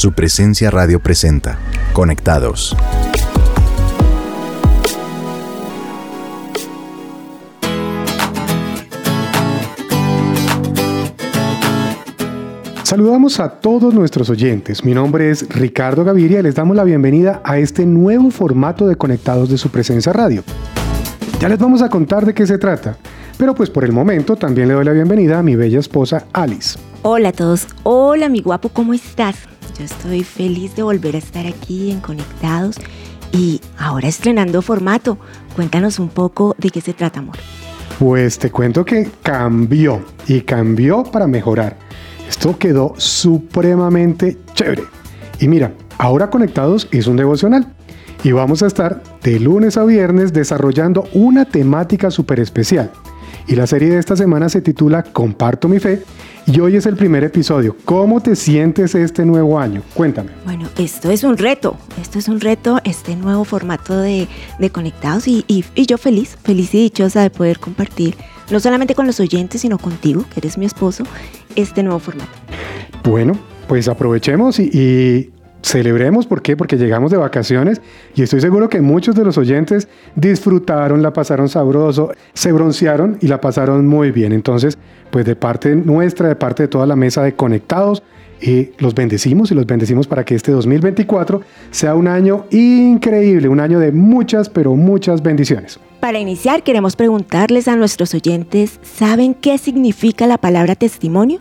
Su presencia radio presenta. Conectados. Saludamos a todos nuestros oyentes. Mi nombre es Ricardo Gaviria y les damos la bienvenida a este nuevo formato de Conectados de su presencia radio. Ya les vamos a contar de qué se trata, pero pues por el momento también le doy la bienvenida a mi bella esposa Alice. Hola a todos, hola mi guapo, ¿cómo estás? Yo estoy feliz de volver a estar aquí en Conectados y ahora estrenando formato. Cuéntanos un poco de qué se trata, amor. Pues te cuento que cambió y cambió para mejorar. Esto quedó supremamente chévere. Y mira, ahora Conectados es un devocional. Y vamos a estar de lunes a viernes desarrollando una temática súper especial. Y la serie de esta semana se titula Comparto mi fe. Y hoy es el primer episodio. ¿Cómo te sientes este nuevo año? Cuéntame. Bueno, esto es un reto. Esto es un reto, este nuevo formato de, Conectados. Y, y yo feliz, feliz y dichosa de poder compartir no solamente con los oyentes, sino contigo, que eres mi esposo, este nuevo formato. Bueno, pues aprovechemos y, celebremos. ¿Por qué? Porque llegamos de vacaciones y estoy seguro que muchos de los oyentes disfrutaron, la pasaron sabroso, se broncearon y la pasaron muy bien. Entonces, pues de parte nuestra, de parte de toda la mesa de conectados, y los bendecimos y los bendecimos para que este 2024 sea un año increíble, un año de muchas, pero muchas bendiciones. Para iniciar, queremos preguntarles a nuestros oyentes, ¿saben qué significa la palabra testimonio?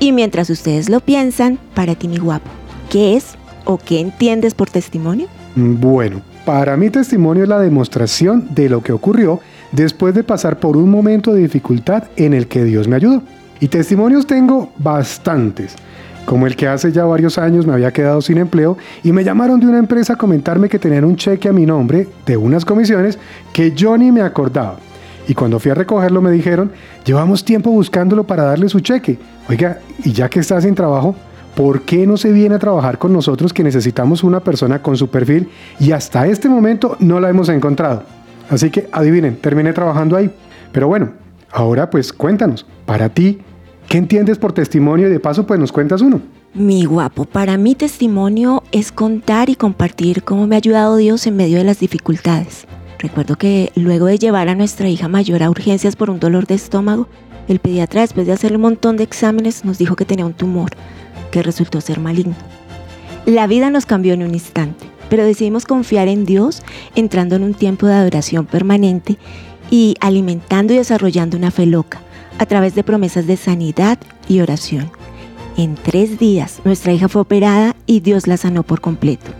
Y mientras ustedes lo piensan, para ti mi guapo, ¿qué es o qué entiendes por testimonio? Bueno, para mí testimonio es la demostración de lo que ocurrió después de pasar por un momento de dificultad en el que Dios me ayudó. Y testimonios tengo bastantes como el que hace ya varios años me había quedado sin empleo y me llamaron de una empresa a comentarme que tenían un cheque a mi nombre de unas comisiones que yo ni me acordaba. Y cuando fui a recogerlo me dijeron, llevamos tiempo buscándolo para darle su cheque. Oiga, y ya que está sin trabajo, ¿por qué no se viene a trabajar con nosotros que necesitamos una persona con su perfil y hasta este momento no la hemos encontrado? Así que adivinen, terminé trabajando ahí. Pero bueno, ahora pues cuéntanos, para ti, ¿Qué entiendes por testimonio? Y de paso, pues nos cuentas uno. Mi guapo, para mí testimonio es contar y compartir cómo me ha ayudado Dios en medio de las dificultades. Recuerdo que luego de llevar a nuestra hija mayor a urgencias por un dolor de estómago, el pediatra después de hacerle un montón de exámenes nos dijo que tenía un tumor, que resultó ser maligno. La vida nos cambió en un instante, pero decidimos confiar en Dios entrando en un tiempo de adoración permanente y alimentando y desarrollando una fe loca a través de promesas de sanidad y oración. En tres días nuestra hija fue operada y Dios la sanó por completo.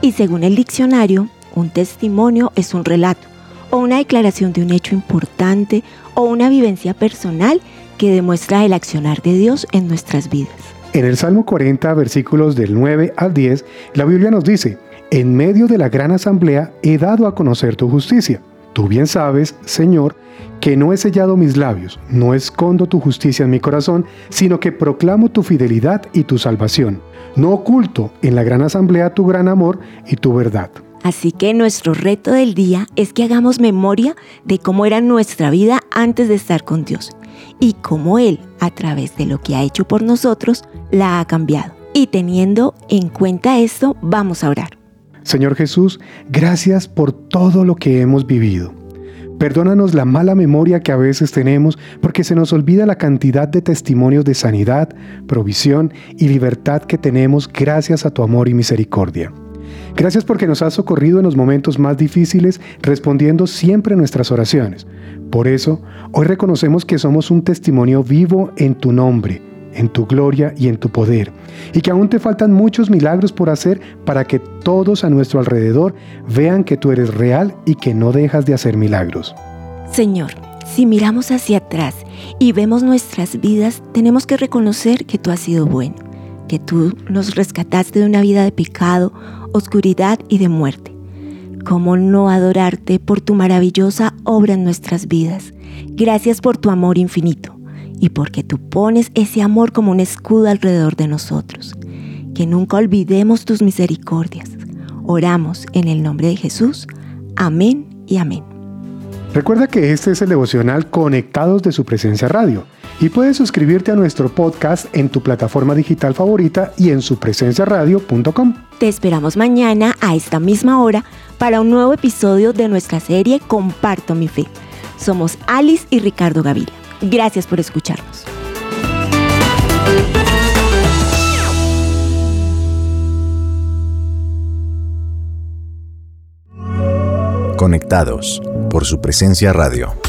Y según el diccionario, un testimonio es un relato o una declaración de un hecho importante o una vivencia personal que demuestra el accionar de Dios en nuestras vidas. En el Salmo 40, versículos del 9 al 10, la Biblia nos dice, en medio de la gran asamblea he dado a conocer tu justicia. Tú bien sabes, Señor, que no he sellado mis labios, no escondo tu justicia en mi corazón, sino que proclamo tu fidelidad y tu salvación. No oculto en la gran asamblea tu gran amor y tu verdad. Así que nuestro reto del día es que hagamos memoria de cómo era nuestra vida antes de estar con Dios y cómo Él, a través de lo que ha hecho por nosotros, la ha cambiado. Y teniendo en cuenta esto, vamos a orar. Señor Jesús, gracias por todo lo que hemos vivido. Perdónanos la mala memoria que a veces tenemos porque se nos olvida la cantidad de testimonios de sanidad, provisión y libertad que tenemos gracias a tu amor y misericordia. Gracias porque nos has socorrido en los momentos más difíciles respondiendo siempre nuestras oraciones. Por eso, hoy reconocemos que somos un testimonio vivo en tu nombre, en tu gloria y en tu poder, y que aún te faltan muchos milagros por hacer para que todos a nuestro alrededor vean que tú eres real y que no dejas de hacer milagros. Señor, si miramos hacia atrás y vemos nuestras vidas, tenemos que reconocer que tú has sido bueno, que tú nos rescataste de una vida de pecado, oscuridad y de muerte. ¿Cómo no adorarte por tu maravillosa obra en nuestras vidas? Gracias por tu amor infinito y porque tú pones ese amor como un escudo alrededor de nosotros. Que nunca olvidemos tus misericordias. Oramos en el nombre de Jesús. Amén y amén. Recuerda que este es el devocional Conectados de su presencia radio. Y puedes suscribirte a nuestro podcast en tu plataforma digital favorita y en supresenciaradio.com. Te esperamos mañana a esta misma hora para un nuevo episodio de nuestra serie Comparto mi fe. Somos Alice y Ricardo Gaviria. Gracias por escucharnos. Conectados por su presencia radio.